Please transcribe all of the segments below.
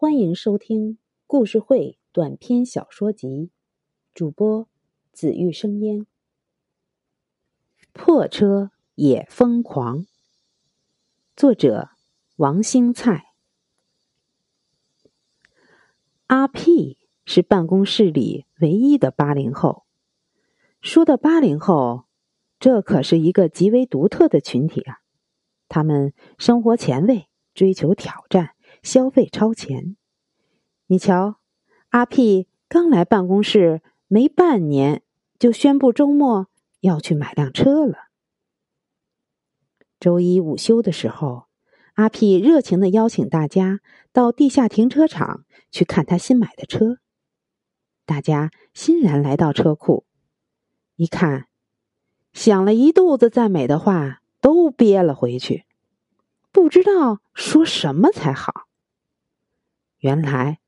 欢迎收听故事会短篇小说集，主播紫玉生烟。破车也疯狂。作者王兴菜。阿 P 是办公室里唯一的八零后。说到八零后，这可是一个极为独特的群体啊！他们生活前卫，追求挑战。消费超前，你瞧，阿 P 刚来办公室没半年，就宣布周末要去买辆车了。周一午休的时候，阿 P 热情的邀请大家到地下停车场去看他新买的车。大家欣然来到车库，一看，想了一肚子赞美的话都憋了回去，不知道说什么才好。原来，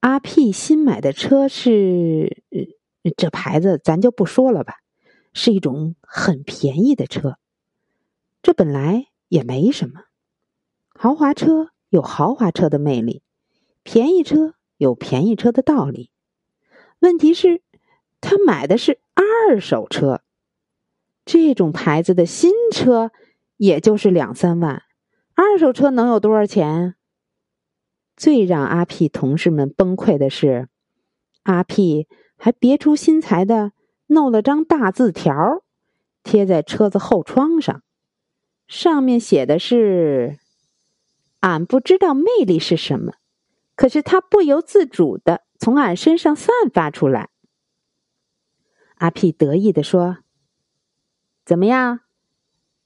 阿 P 新买的车是这牌子，咱就不说了吧，是一种很便宜的车。这本来也没什么，豪华车有豪华车的魅力，便宜车有便宜车的道理。问题是，他买的是二手车，这种牌子的新车也就是两三万，二手车能有多少钱？最让阿 P 同事们崩溃的是，阿 P 还别出心裁的弄了张大字条，贴在车子后窗上，上面写的是：“俺不知道魅力是什么，可是它不由自主的从俺身上散发出来。”阿 P 得意的说：“怎么样？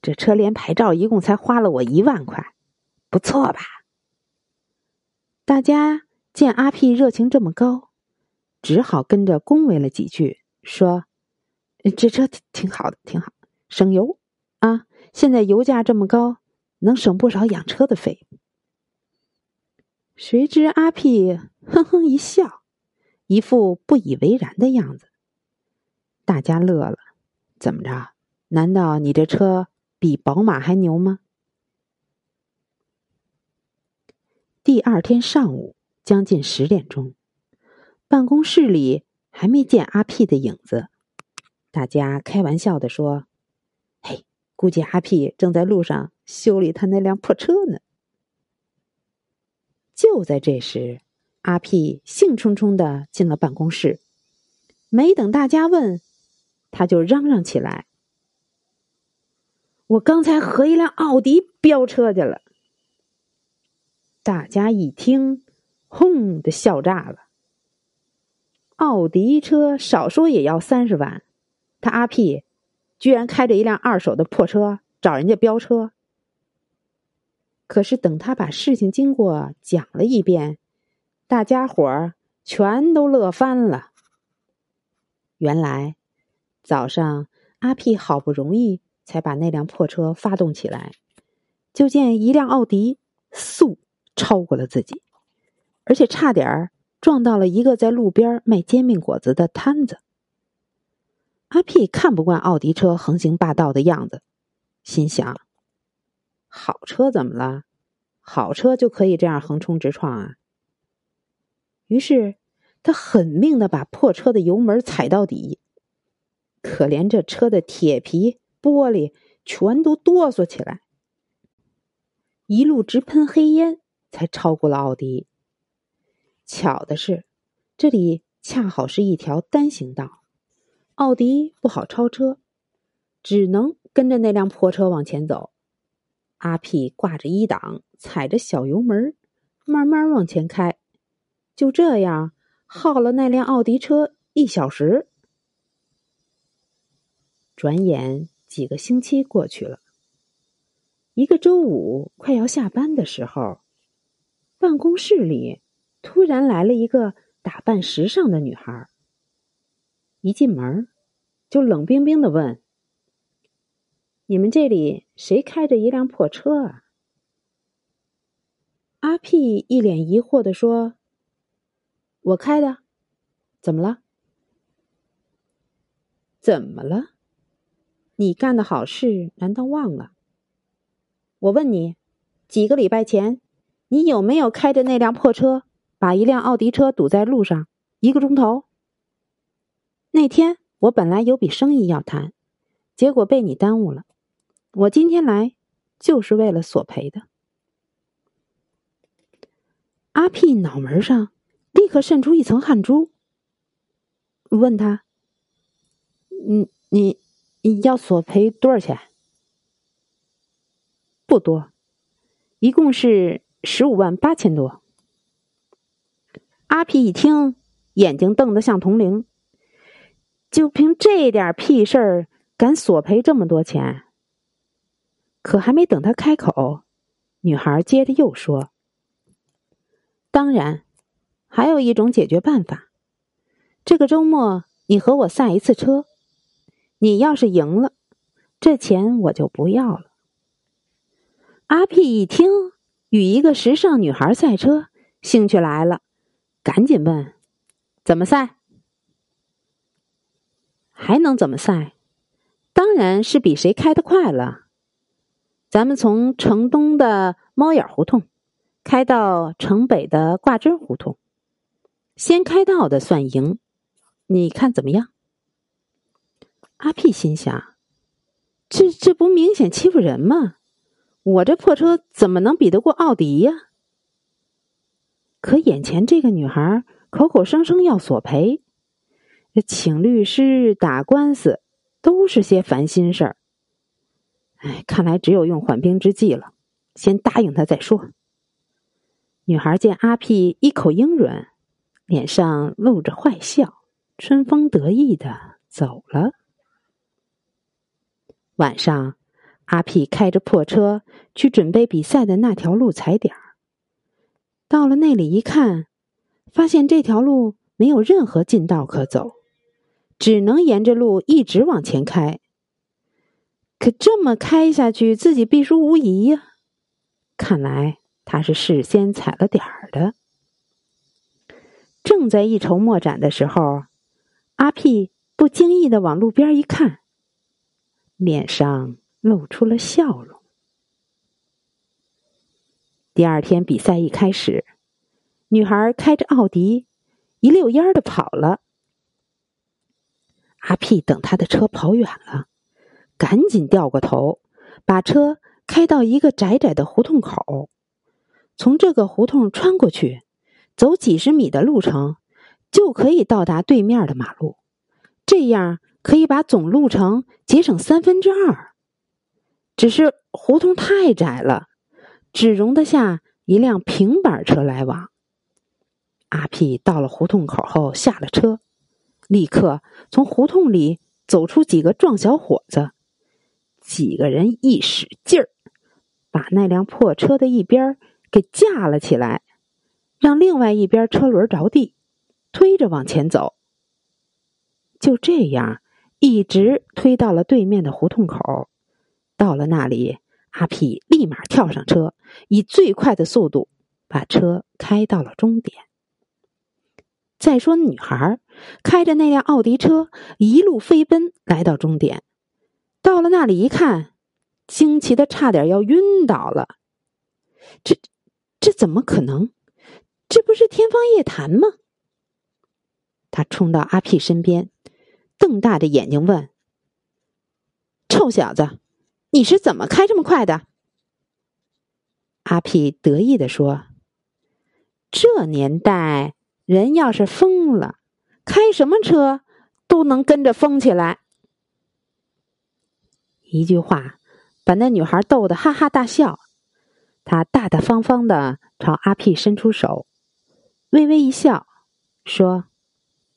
这车连牌照一共才花了我一万块，不错吧？”大家见阿 P 热情这么高，只好跟着恭维了几句，说：“这车挺好的，挺好，省油啊！现在油价这么高，能省不少养车的费。”谁知阿 P 哼哼一笑，一副不以为然的样子。大家乐了，怎么着？难道你这车比宝马还牛吗？第二天上午，将近十点钟，办公室里还没见阿 P 的影子。大家开玩笑的说：“嘿，估计阿 P 正在路上修理他那辆破车呢。”就在这时，阿 P 兴冲冲的进了办公室，没等大家问，他就嚷嚷起来：“我刚才和一辆奥迪飙车去了。”大家一听，轰的笑炸了。奥迪车少说也要三十万，他阿 P 居然开着一辆二手的破车找人家飙车。可是等他把事情经过讲了一遍，大家伙儿全都乐翻了。原来早上阿 P 好不容易才把那辆破车发动起来，就见一辆奥迪速。超过了自己，而且差点儿撞到了一个在路边卖煎饼果子的摊子。阿 P 看不惯奥迪车横行霸道的样子，心想：好车怎么了？好车就可以这样横冲直撞啊？于是他狠命的把破车的油门踩到底，可怜这车的铁皮玻璃全都哆嗦起来，一路直喷黑烟。才超过了奥迪。巧的是，这里恰好是一条单行道，奥迪不好超车，只能跟着那辆破车往前走。阿 P 挂着一档，踩着小油门，慢慢往前开。就这样耗了那辆奥迪车一小时。转眼几个星期过去了，一个周五快要下班的时候。办公室里突然来了一个打扮时尚的女孩。一进门，就冷冰冰的问：“你们这里谁开着一辆破车啊？”阿 P 一脸疑惑的说：“我开的，怎么了？怎么了？你干的好事难道忘了？我问你，几个礼拜前。”你有没有开着那辆破车把一辆奥迪车堵在路上一个钟头。那天我本来有笔生意要谈，结果被你耽误了。我今天来就是为了索赔的。阿屁脑门上立刻渗出一层汗珠，问他：“嗯，你你要索赔多少钱？”不多，一共是十五万八千多。阿皮一听，眼睛瞪得像铜铃。就凭这点屁事儿，敢索赔这么多钱？可还没等他开口，女孩接着又说：“当然，还有一种解决办法。这个周末你和我赛一次车，你要是赢了，这钱我就不要了。”阿屁一听与一个时尚女孩赛车，兴趣来了。赶紧问，怎么赛？还能怎么赛？当然是比谁开的快了。咱们从城东的猫眼胡同开到城北的挂针胡同，先开到的算赢。你看怎么样？阿屁心想：这这不明显欺负人吗？我这破车怎么能比得过奥迪呀？可眼前这个女孩口口声声要索赔，请律师、打官司都是些烦心事儿。哎，看来只有用缓兵之计了，先答应他再说。女孩见阿屁一口英软，脸上露着坏笑，春风得意的走了。晚上，阿屁开着破车去准备比赛的那条路踩点儿。到了那里一看，发现这条路没有任何近道可走，只能沿着路一直往前开。可这么开下去，自己必输无疑呀！看来他是事先踩了点儿的。正在一筹莫展的时候，阿屁不经意的往路边一看，脸上露出了笑容。第二天比赛一开始，女孩开着奥迪一溜烟的跑了。阿屁等他的车跑远了，赶紧掉过头，把车开到一个窄窄的胡同口，从这个胡同穿过去，走几十米的路程，就可以到达对面的马路。这样可以把总路程节省三分之二。只是胡同太窄了。只容得下一辆平板车来往。阿屁到了胡同口后下了车，立刻从胡同里走出几个壮小伙子，几个人一使劲儿，把那辆破车的一边给架了起来，让另外一边车轮着地，推着往前走。就这样，一直推到了对面的胡同口。到了那里。阿屁立马跳上车，以最快的速度把车开到了终点。再说，女孩开着那辆奥迪车一路飞奔来到终点，到了那里一看，惊奇的差点要晕倒了。这这怎么可能？这不是天方夜谭吗？他冲到阿屁身边，瞪大着眼睛问：“臭小子！”你是怎么开这么快的？阿屁得意的说：“这年代人要是疯了，开什么车都能跟着疯起来。”一句话把那女孩逗得哈哈大笑。她大大方方的朝阿屁伸出手，微微一笑，说：“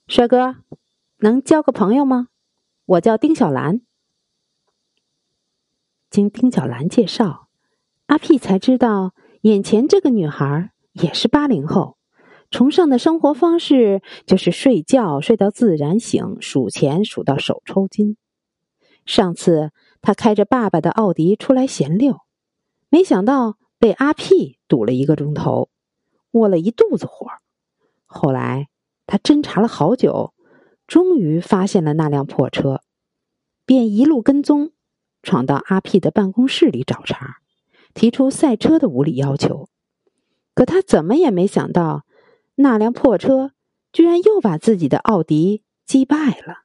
帅哥，能交个朋友吗？我叫丁小兰。”经丁小兰介绍，阿屁才知道，眼前这个女孩也是八零后，崇尚的生活方式就是睡觉睡到自然醒，数钱数到手抽筋。上次他开着爸爸的奥迪出来闲溜，没想到被阿屁堵了一个钟头，窝了一肚子火。后来他侦查了好久，终于发现了那辆破车，便一路跟踪。闯到阿屁的办公室里找茬，提出赛车的无理要求。可他怎么也没想到，那辆破车居然又把自己的奥迪击败了。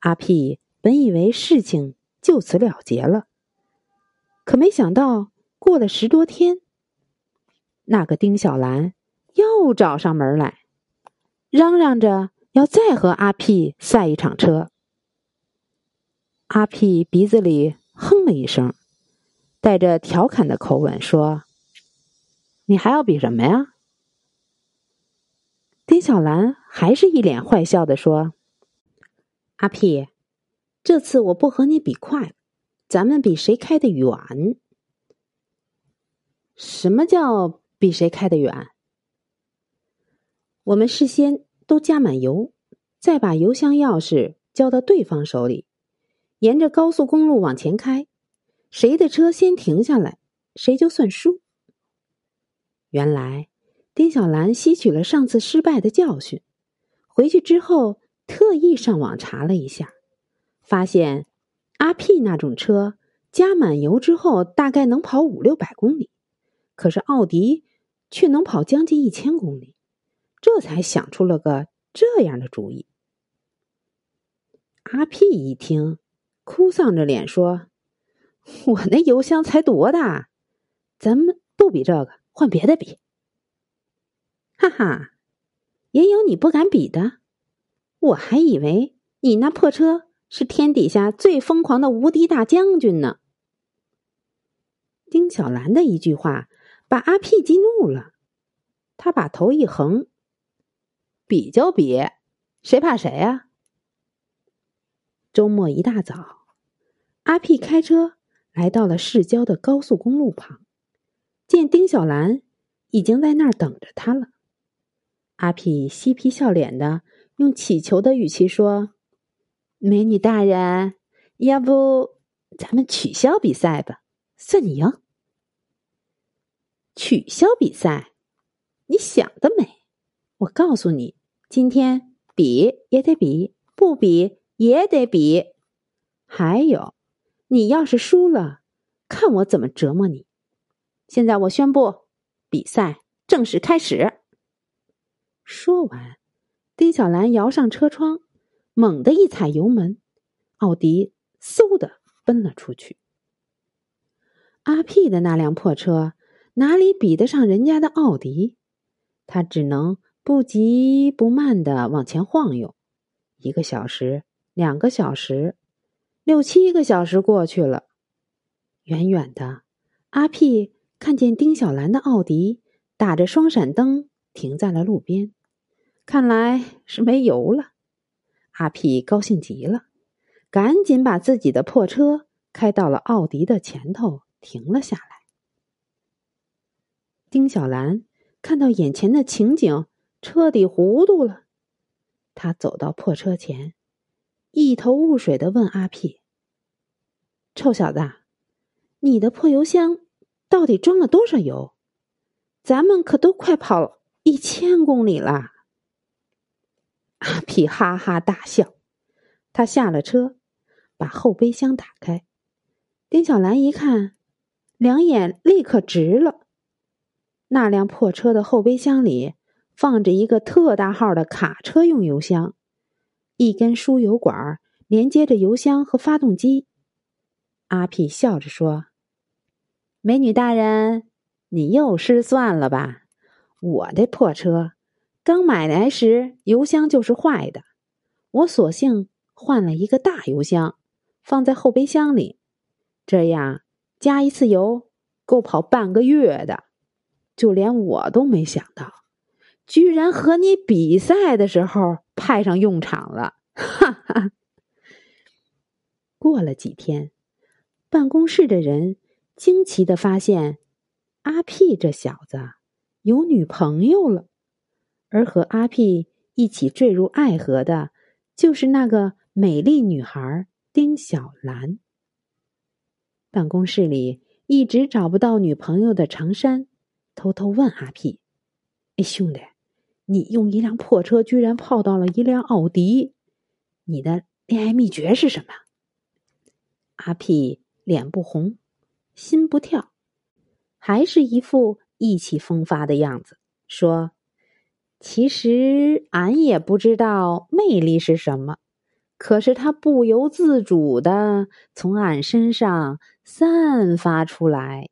阿屁本以为事情就此了结了，可没想到过了十多天，那个丁小兰又找上门来，嚷嚷着要再和阿屁赛一场车。阿屁鼻子里哼了一声，带着调侃的口吻说：“你还要比什么呀？”丁小兰还是一脸坏笑的说：“阿屁，这次我不和你比快，咱们比谁开的远。什么叫比谁开的远？我们事先都加满油，再把油箱钥匙交到对方手里。”沿着高速公路往前开，谁的车先停下来，谁就算输。原来丁小兰吸取了上次失败的教训，回去之后特意上网查了一下，发现阿 P 那种车加满油之后大概能跑五六百公里，可是奥迪却能跑将近一千公里，这才想出了个这样的主意。阿 P 一听。哭丧着脸说：“我那油箱才多大？咱们不比这个，换别的比。”哈哈，也有你不敢比的。我还以为你那破车是天底下最疯狂的无敌大将军呢。丁小兰的一句话把阿屁激怒了，他把头一横：“比就比，谁怕谁啊？”周末一大早，阿屁开车来到了市郊的高速公路旁，见丁小兰已经在那儿等着他了。阿屁嬉皮笑脸的用乞求的语气说：“美女大人，要不咱们取消比赛吧，算你赢。”取消比赛？你想得美！我告诉你，今天比也得比，不比。也得比，还有，你要是输了，看我怎么折磨你！现在我宣布，比赛正式开始。说完，丁小兰摇上车窗，猛地一踩油门，奥迪嗖的奔了出去。阿屁的那辆破车哪里比得上人家的奥迪？他只能不急不慢的往前晃悠，一个小时。两个小时，六七个小时过去了。远远的，阿屁看见丁小兰的奥迪打着双闪灯停在了路边，看来是没油了。阿屁高兴极了，赶紧把自己的破车开到了奥迪的前头，停了下来。丁小兰看到眼前的情景，彻底糊涂了。他走到破车前。一头雾水的问阿屁：“臭小子，你的破油箱到底装了多少油？咱们可都快跑一千公里了。”阿屁哈哈大笑，他下了车，把后备箱打开。丁小兰一看，两眼立刻直了。那辆破车的后备箱里放着一个特大号的卡车用油箱。一根输油管连接着油箱和发动机。阿屁笑着说：“美女大人，你又失算了吧？我的破车刚买来时油箱就是坏的，我索性换了一个大油箱，放在后备箱里，这样加一次油够跑半个月的。就连我都没想到。”居然和你比赛的时候派上用场了，哈哈！过了几天，办公室的人惊奇的发现，阿屁这小子有女朋友了，而和阿屁一起坠入爱河的，就是那个美丽女孩丁小兰。办公室里一直找不到女朋友的长山，偷偷问阿屁：“哎，兄弟！”你用一辆破车，居然泡到了一辆奥迪，你的恋爱秘诀是什么？阿屁脸不红，心不跳，还是一副意气风发的样子。说：“其实俺也不知道魅力是什么，可是它不由自主的从俺身上散发出来。”